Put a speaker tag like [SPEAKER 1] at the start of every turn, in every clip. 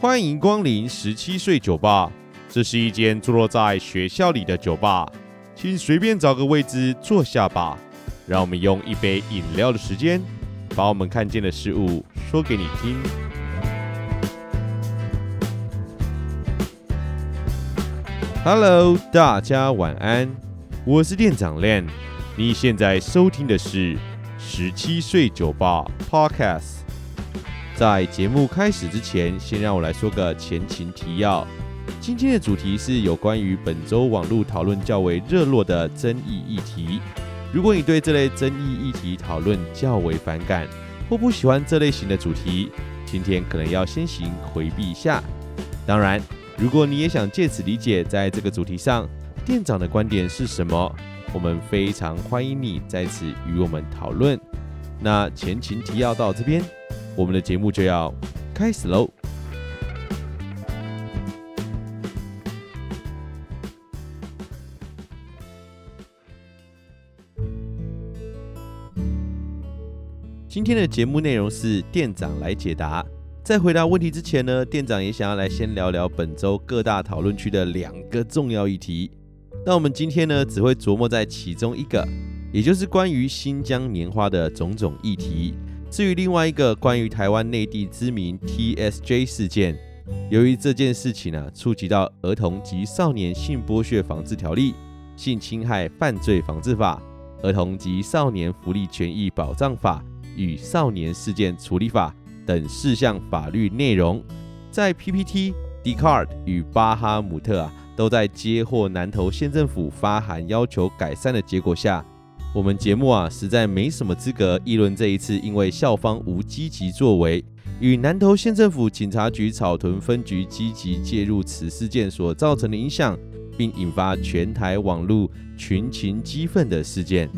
[SPEAKER 1] 欢迎光临十七岁酒吧，这是一间坐落在学校里的酒吧，请随便找个位置坐下吧。让我们用一杯饮料的时间，把我们看见的事物说给你听。Hello，大家晚安，我是店长 Len。你现在收听的是十七岁酒吧 Podcast。在节目开始之前，先让我来说个前情提要。今天的主题是有关于本周网络讨论较为热络的争议议题。如果你对这类争议议题讨论较为反感，或不喜欢这类型的主题，今天可能要先行回避一下。当然，如果你也想借此理解在这个主题上店长的观点是什么，我们非常欢迎你在此与我们讨论。那前情提要到这边，我们的节目就要开始喽。今天的节目内容是店长来解答。在回答问题之前呢，店长也想要来先聊聊本周各大讨论区的两个重要议题。那我们今天呢，只会琢磨在其中一个，也就是关于新疆棉花的种种议题。至于另外一个关于台湾内地知名 TSJ 事件，由于这件事情呢、触及到儿童及少年性剥削防治条例、性侵害犯罪防治法、儿童及少年福利权益保障法。与少年事件处理法等四项法律内容，在 PPT、decard 与巴哈姆特啊，都在接获南投县政府发函要求改善的结果下，我们节目啊实在没什么资格议论这一次因为校方无积极作为，与南投县政府警察局草屯分局积极介入此事件所造成的影响，并引发全台网络群情激愤的事件。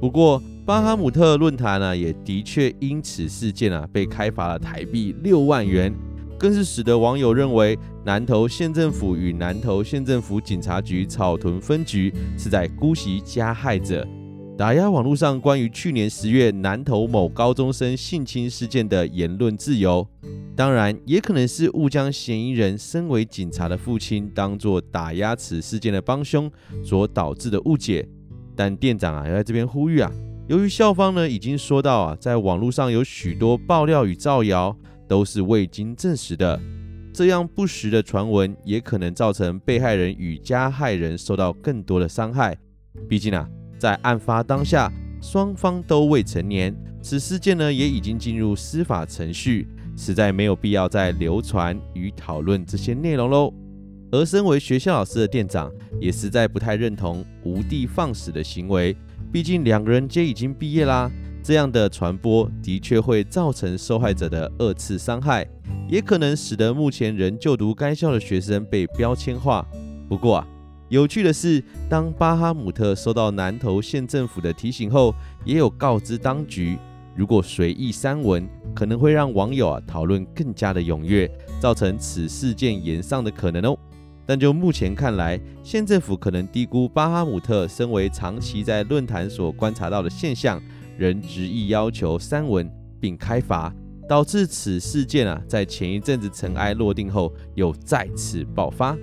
[SPEAKER 1] 不过，巴哈姆特论坛呢，也的确因此事件啊被开罚了台币六万元，更是使得网友认为南投县政府与南投县政府警察局草屯分局是在姑息加害者，打压网络上关于去年十月南投某高中生性侵事件的言论自由。当然，也可能是误将嫌疑人身为警察的父亲当作打压此事件的帮凶所导致的误解。但店长啊要在这边呼吁啊。由于校方呢已经说到啊，在网络上有许多爆料与造谣都是未经证实的，这样不实的传闻也可能造成被害人与加害人受到更多的伤害。毕竟啊，在案发当下，双方都未成年，此事件呢也已经进入司法程序，实在没有必要再流传与讨论这些内容喽。而身为学校老师的店长，也实在不太认同无的放矢的行为。毕竟两个人皆已经毕业啦，这样的传播的确会造成受害者的二次伤害，也可能使得目前仍就读该校的学生被标签化。不过啊，有趣的是，当巴哈姆特收到南投县政府的提醒后，也有告知当局，如果随意删文，可能会让网友啊讨论更加的踊跃，造成此事件延上的可能哦。但就目前看来，县政府可能低估巴哈姆特身为长期在论坛所观察到的现象，仍执意要求删文并开罚，导致此事件啊在前一阵子尘埃落定后又再次爆发。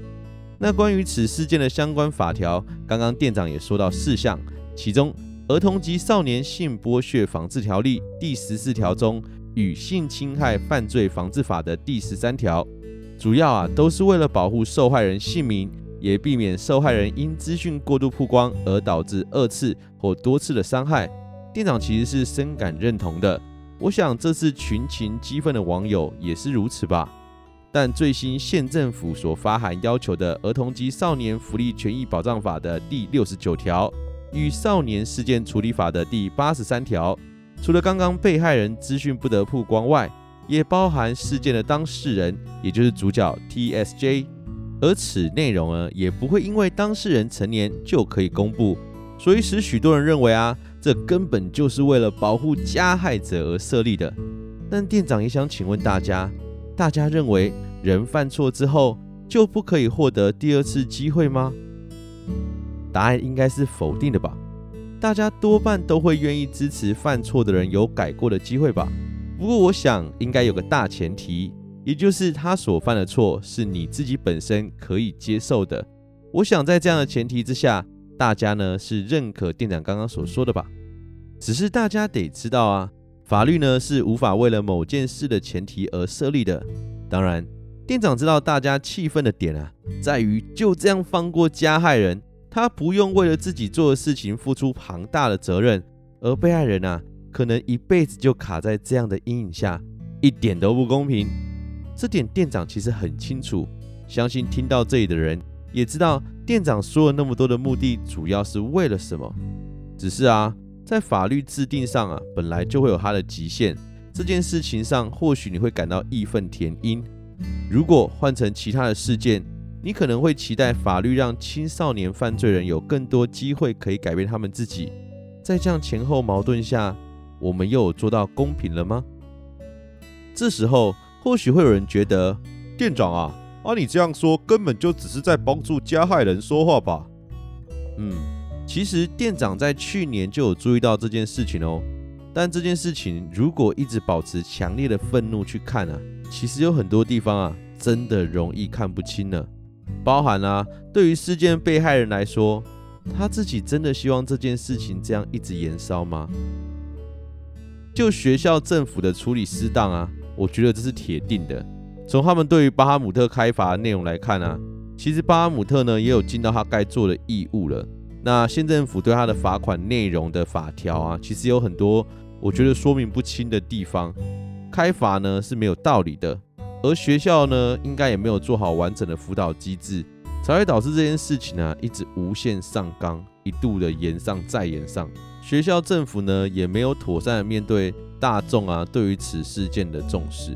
[SPEAKER 1] 那关于此事件的相关法条，刚刚店长也说到四项，其中《儿童及少年性剥削防治条例》第十四条中与《性侵害犯罪防治法》的第十三条。主要啊都是为了保护受害人姓名，也避免受害人因资讯过度曝光而导致二次或多次的伤害。店长其实是深感认同的，我想这次群情激愤的网友也是如此吧。但最新县政府所发函要求的《儿童及少年福利权益保障法》的第六十九条与《少年事件处理法》的第八十三条，除了刚刚被害人资讯不得曝光外，也包含事件的当事人，也就是主角 TSJ，而此内容呢，也不会因为当事人成年就可以公布，所以使许多人认为啊，这根本就是为了保护加害者而设立的。但店长也想请问大家，大家认为人犯错之后就不可以获得第二次机会吗？答案应该是否定的吧？大家多半都会愿意支持犯错的人有改过的机会吧？不过我想应该有个大前提，也就是他所犯的错是你自己本身可以接受的。我想在这样的前提之下，大家呢是认可店长刚刚所说的吧？只是大家得知道啊，法律呢是无法为了某件事的前提而设立的。当然，店长知道大家气愤的点啊，在于就这样放过加害人，他不用为了自己做的事情付出庞大的责任，而被害人啊，可能一辈子就卡在这样的阴影下，一点都不公平。这点店长其实很清楚，相信听到这里的人也知道，店长说了那么多的目的，主要是为了什么。只是啊，在法律制定上啊，本来就会有它的极限。这件事情上，或许你会感到义愤填膺。如果换成其他的事件，你可能会期待法律让青少年犯罪人有更多机会可以改变他们自己。在这样前后矛盾下，我们又有做到公平了吗？这时候或许会有人觉得，
[SPEAKER 2] 店长啊，啊你这样说根本就只是在帮助加害人说话吧？
[SPEAKER 1] 嗯，其实店长在去年就有注意到这件事情哦。但这件事情如果一直保持强烈的愤怒去看啊，其实有很多地方啊，真的容易看不清呢。包含啊，对于事件被害人来说，他自己真的希望这件事情这样一直延烧吗？就学校政府的处理失当啊，我觉得这是铁定的。从他们对于巴哈姆特开罚的内容来看啊，其实巴哈姆特呢也有尽到他该做的义务了。那县政府对他的罚款内容的法条啊，其实有很多我觉得说明不清的地方。开罚呢是没有道理的，而学校呢应该也没有做好完整的辅导机制，才会导致这件事情呢一直无限上纲，一度的延上再延上。学校政府呢也没有妥善的面对大众啊对于此事件的重视。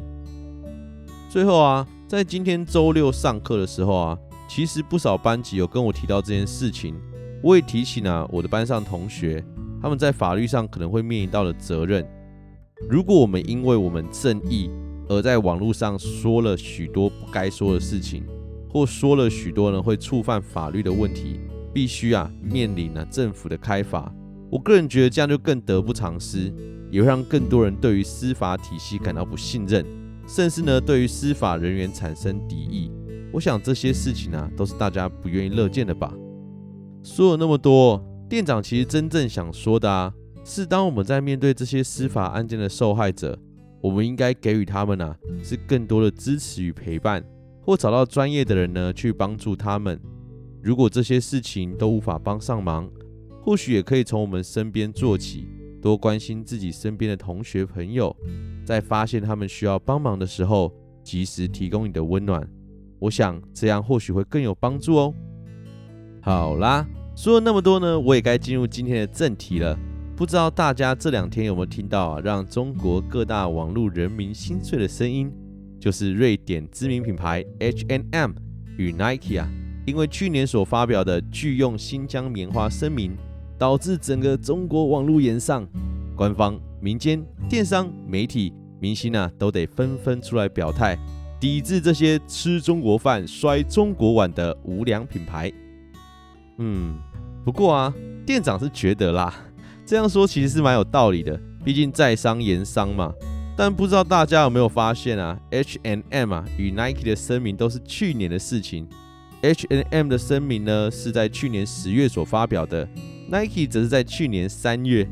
[SPEAKER 1] 最后啊，在今天周六上课的时候啊，其实不少班级有跟我提到这件事情。我也提醒了我的班上同学，他们在法律上可能会面临到的责任。如果我们因为我们正义而在网络上说了许多不该说的事情，或说了许多呢会触犯法律的问题，必须啊面临啊政府的开罚。我个人觉得这样就更得不偿失，也会让更多人对于司法体系感到不信任，甚至呢对于司法人员产生敌意。我想这些事情啊都是大家不愿意乐见的吧。说了那么多，店长其实真正想说的啊，是当我们在面对这些司法案件的受害者，我们应该给予他们啊，是更多的支持与陪伴，或找到专业的人呢去帮助他们。如果这些事情都无法帮上忙，或许也可以从我们身边做起，多关心自己身边的同学朋友，在发现他们需要帮忙的时候，及时提供你的温暖。我想这样或许会更有帮助哦。好啦，说了那么多呢，我也该进入今天的正题了。不知道大家这两天有没有听到啊，让中国各大网络人民心碎的声音，就是瑞典知名品牌 H&M 与 Nike 啊，因为去年所发表的拒用新疆棉花声明，导致整个中国网络炎上，官方、民间、电商、媒体、明星啊，都得纷纷出来表态，抵制这些吃中国饭、摔中国碗的无良品牌。嗯，不过啊，店长是觉得啦，这样说其实是蛮有道理的，毕竟在商言商嘛。但不知道大家有没有发现啊，H&M 啊与 Nike 的声明都是去年的事情。H&M 的声明呢是在去年十月所发表的，Nike 则是在去年三月。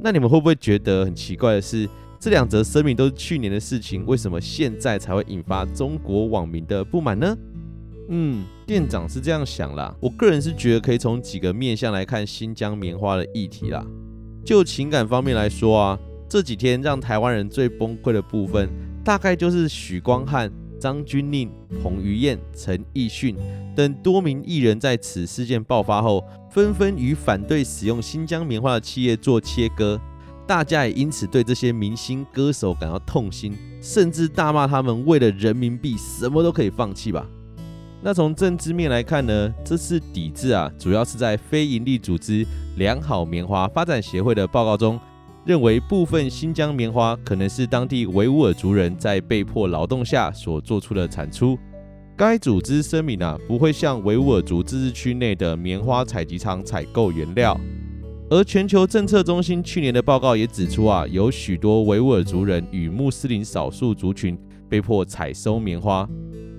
[SPEAKER 1] 那你们会不会觉得很奇怪的是，这两则声明都是去年的事情，为什么现在才会引发中国网民的不满呢？嗯，店长是这样想啦。我个人是觉得可以从几个面向来看新疆棉花的议题啦。就情感方面来说啊，这几天让台湾人最崩溃的部分，大概就是许光汉、张钧甯、彭于晏、陈奕迅等多名艺人在此事件爆发后，纷纷与反对使用新疆棉花的企业做切割。大家也因此对这些明星歌手感到痛心，甚至大骂他们为了人民币什么都可以放弃吧。那从政治面来看呢，这次抵制啊，主要是在非营利组织良好棉花发展协会的报告中，认为部分新疆棉花可能是当地维吾尔族人在被迫劳动下所做出的产出。该组织声明啊，不会向维吾尔族自治区内的棉花采集场采购原料。而全球政策中心去年的报告也指出啊，有许多维吾尔族人与穆斯林少数族群被迫采收棉花。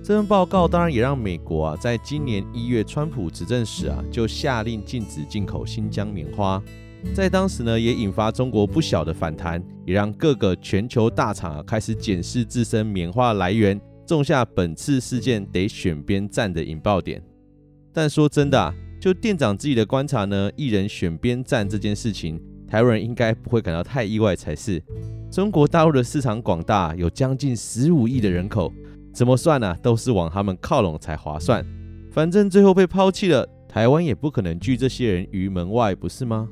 [SPEAKER 1] 这份报告当然也让美国啊，在今年一月川普执政时啊，就下令禁止进口新疆棉花。在当时呢，也引发中国不小的反弹，也让各个全球大厂啊开始检视自身棉花来源，种下本次事件得选边站的引爆点。但说真的啊。就店长自己的观察呢，艺人选边站这件事情，台湾人应该不会感到太意外才是。中国大陆的市场广大，有将近十五亿的人口，怎么算呢、啊？都是往他们靠拢才划算。反正最后被抛弃了，台湾也不可能拒这些人于门外，不是吗？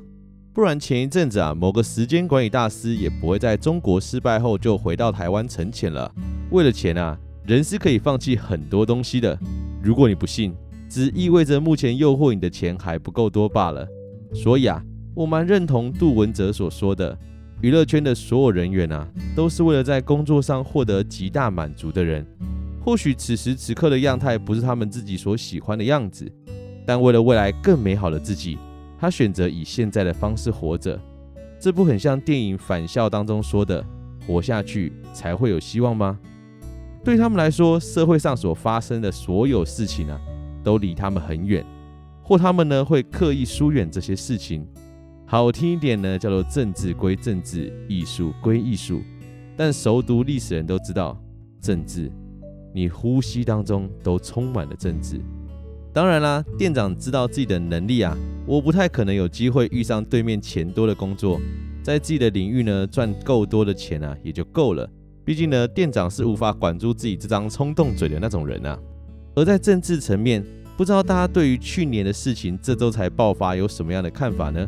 [SPEAKER 1] 不然前一阵子啊，某个时间管理大师也不会在中国失败后就回到台湾沉潜了。为了钱啊，人是可以放弃很多东西的。如果你不信。只意味着目前诱惑你的钱还不够多罢了。所以啊，我蛮认同杜文泽所说的，娱乐圈的所有人员啊，都是为了在工作上获得极大满足的人。或许此时此刻的样态不是他们自己所喜欢的样子，但为了未来更美好的自己，他选择以现在的方式活着。这不很像电影《返校》当中说的“活下去才会有希望”吗？对他们来说，社会上所发生的所有事情啊。都离他们很远，或他们呢会刻意疏远这些事情。好听一点呢，叫做政治归政治，艺术归艺术。但熟读历史人都知道，政治，你呼吸当中都充满了政治。当然啦，店长知道自己的能力啊，我不太可能有机会遇上对面钱多的工作，在自己的领域呢赚够多的钱啊也就够了。毕竟呢，店长是无法管住自己这张冲动嘴的那种人啊。而在政治层面，不知道大家对于去年的事情这周才爆发有什么样的看法呢？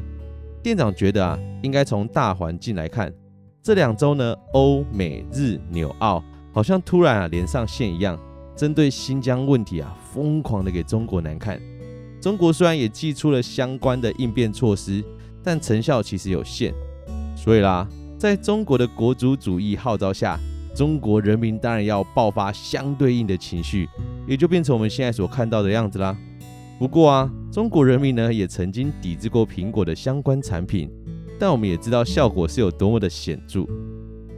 [SPEAKER 1] 店长觉得啊，应该从大环境来看，这两周呢，欧美日纽澳好像突然啊连上线一样，针对新疆问题啊疯狂的给中国难看。中国虽然也祭出了相关的应变措施，但成效其实有限。所以啦，在中国的国族主义号召下，中国人民当然要爆发相对应的情绪，也就变成我们现在所看到的样子啦。不过啊，中国人民呢也曾经抵制过苹果的相关产品，但我们也知道效果是有多么的显著。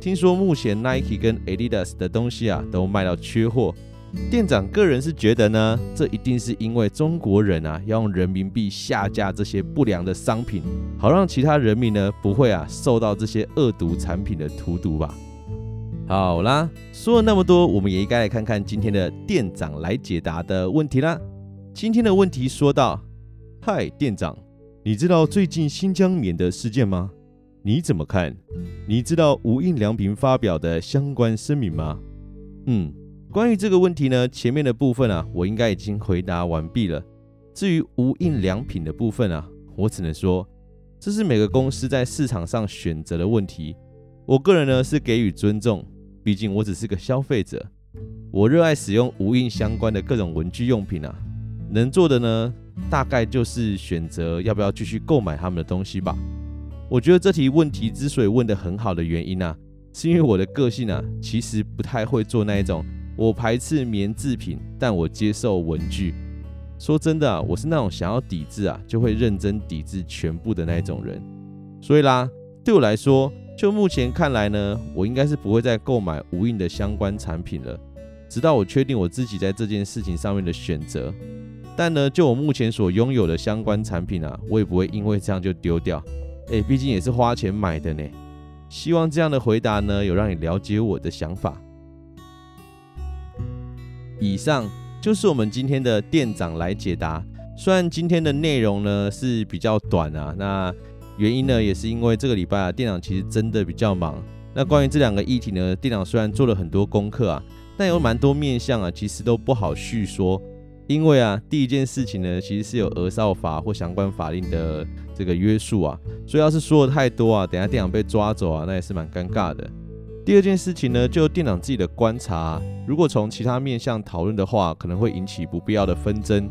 [SPEAKER 1] 听说目前 Nike 跟 Adidas 的东西啊都卖到缺货。店长个人是觉得呢，这一定是因为中国人啊要用人民币下架这些不良的商品，好让其他人民呢不会啊受到这些恶毒产品的荼毒吧。好啦，说了那么多，我们也应该来看看今天的店长来解答的问题啦。今天的问题说到：嗨，店长，你知道最近新疆棉的事件吗？你怎么看？你知道无印良品发表的相关声明吗？嗯，关于这个问题呢，前面的部分啊，我应该已经回答完毕了。至于无印良品的部分啊，我只能说，这是每个公司在市场上选择的问题。我个人呢是给予尊重。毕竟我只是个消费者，我热爱使用无印相关的各种文具用品啊，能做的呢，大概就是选择要不要继续购买他们的东西吧。我觉得这题问题之所以问得很好的原因啊，是因为我的个性啊，其实不太会做那一种我排斥棉制品，但我接受文具。说真的啊，我是那种想要抵制啊，就会认真抵制全部的那种人。所以啦，对我来说。就目前看来呢，我应该是不会再购买无印的相关产品了，直到我确定我自己在这件事情上面的选择。但呢，就我目前所拥有的相关产品啊，我也不会因为这样就丢掉。诶，毕竟也是花钱买的呢。希望这样的回答呢，有让你了解我的想法。以上就是我们今天的店长来解答。虽然今天的内容呢是比较短啊，那。原因呢，也是因为这个礼拜啊，店长其实真的比较忙。那关于这两个议题呢，店长虽然做了很多功课啊，但有蛮多面向啊，其实都不好叙说。因为啊，第一件事情呢，其实是有儿少法或相关法令的这个约束啊，所以要是说的太多啊，等下店长被抓走啊，那也是蛮尴尬的。第二件事情呢，就店长自己的观察，如果从其他面向讨论的话，可能会引起不必要的纷争。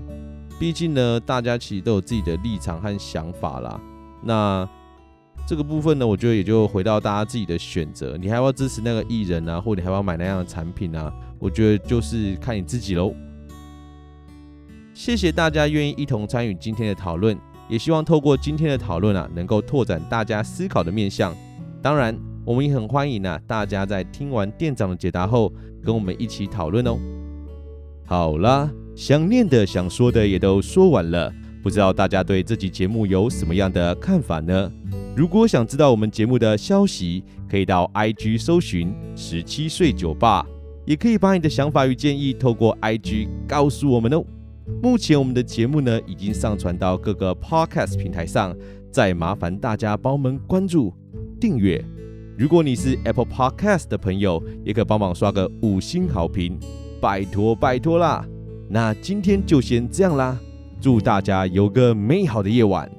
[SPEAKER 1] 毕竟呢，大家其实都有自己的立场和想法啦。那这个部分呢，我觉得也就回到大家自己的选择，你还要支持那个艺人啊，或你还要买那样的产品啊？我觉得就是看你自己喽。谢谢大家愿意一同参与今天的讨论，也希望透过今天的讨论啊，能够拓展大家思考的面向。当然，我们也很欢迎啊，大家在听完店长的解答后，跟我们一起讨论哦。好啦，想念的、想说的也都说完了，不知道大家对这集节目有什么样的看法呢？如果想知道我们节目的消息，可以到 IG 搜寻十七岁酒吧，也可以把你的想法与建议透过 IG 告诉我们哦。目前我们的节目呢，已经上传到各个 Podcast 平台上，再麻烦大家帮我们关注、订阅。如果你是 Apple Podcast 的朋友，也可帮忙刷个五星好评。拜托拜托啦！那今天就先这样啦，祝大家有个美好的夜晚，